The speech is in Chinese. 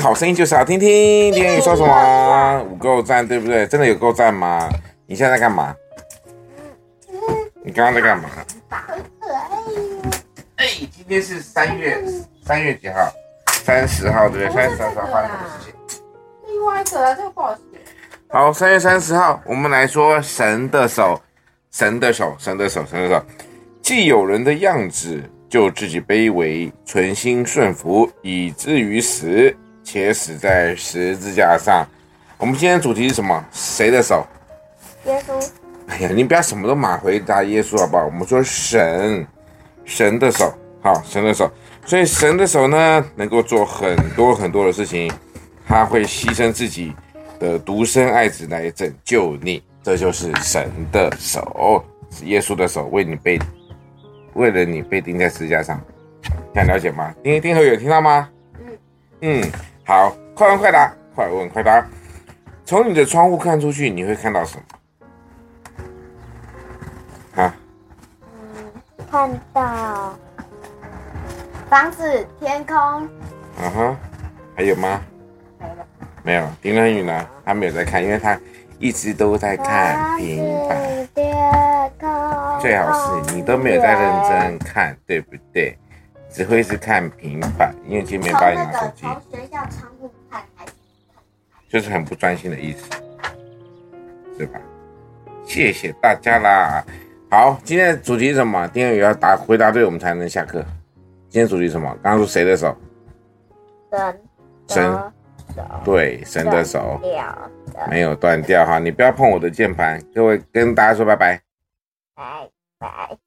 好声音就是好听听。丁恩宇说什么？五够赞，对不对？真的有够赞吗？你现在在干嘛？你刚刚在干嘛？好可爱哟。哎，今天是三月三月几号？三十号对不对？三十号发生什么事情？另外一个啊，这个不好写。好，三月三十号，我们来说神的手，神的手，神的手，神的手，既有人的样子。就自己卑微，存心顺服，以至于死，且死在十字架上。我们今天主题是什么？谁的手？耶稣。哎呀，你不要什么都马回答耶稣好不好？我们说神，神的手，好，神的手。所以神的手呢，能够做很多很多的事情，他会牺牲自己的独生爱子来拯救你。这就是神的手，是耶稣的手为你被。为了你被钉在十字架上，想了解吗？丁丁和有听到吗？嗯嗯，好，快问快答，快问快答。从你的窗户看出去，你会看到什么？啊？嗯，看到房子、天空。啊哈，还有吗？没有。没有。丁恩宇呢？他没有在看，因为他一直都在看平板。最好是你都没有在认真看，对不对？只会是看平板，因为今天没帮你拿手机。从学校窗户看，还是看？就是很不专心的意思，是吧？谢谢大家啦。好，今天的主题是什么？丁恩宇要答回答对，我们才能下课。今天主题是什么？刚刚说谁的手？神。神。对，神的手。没有断掉哈，你不要碰我的键盘。各位跟大家说拜拜。拜拜。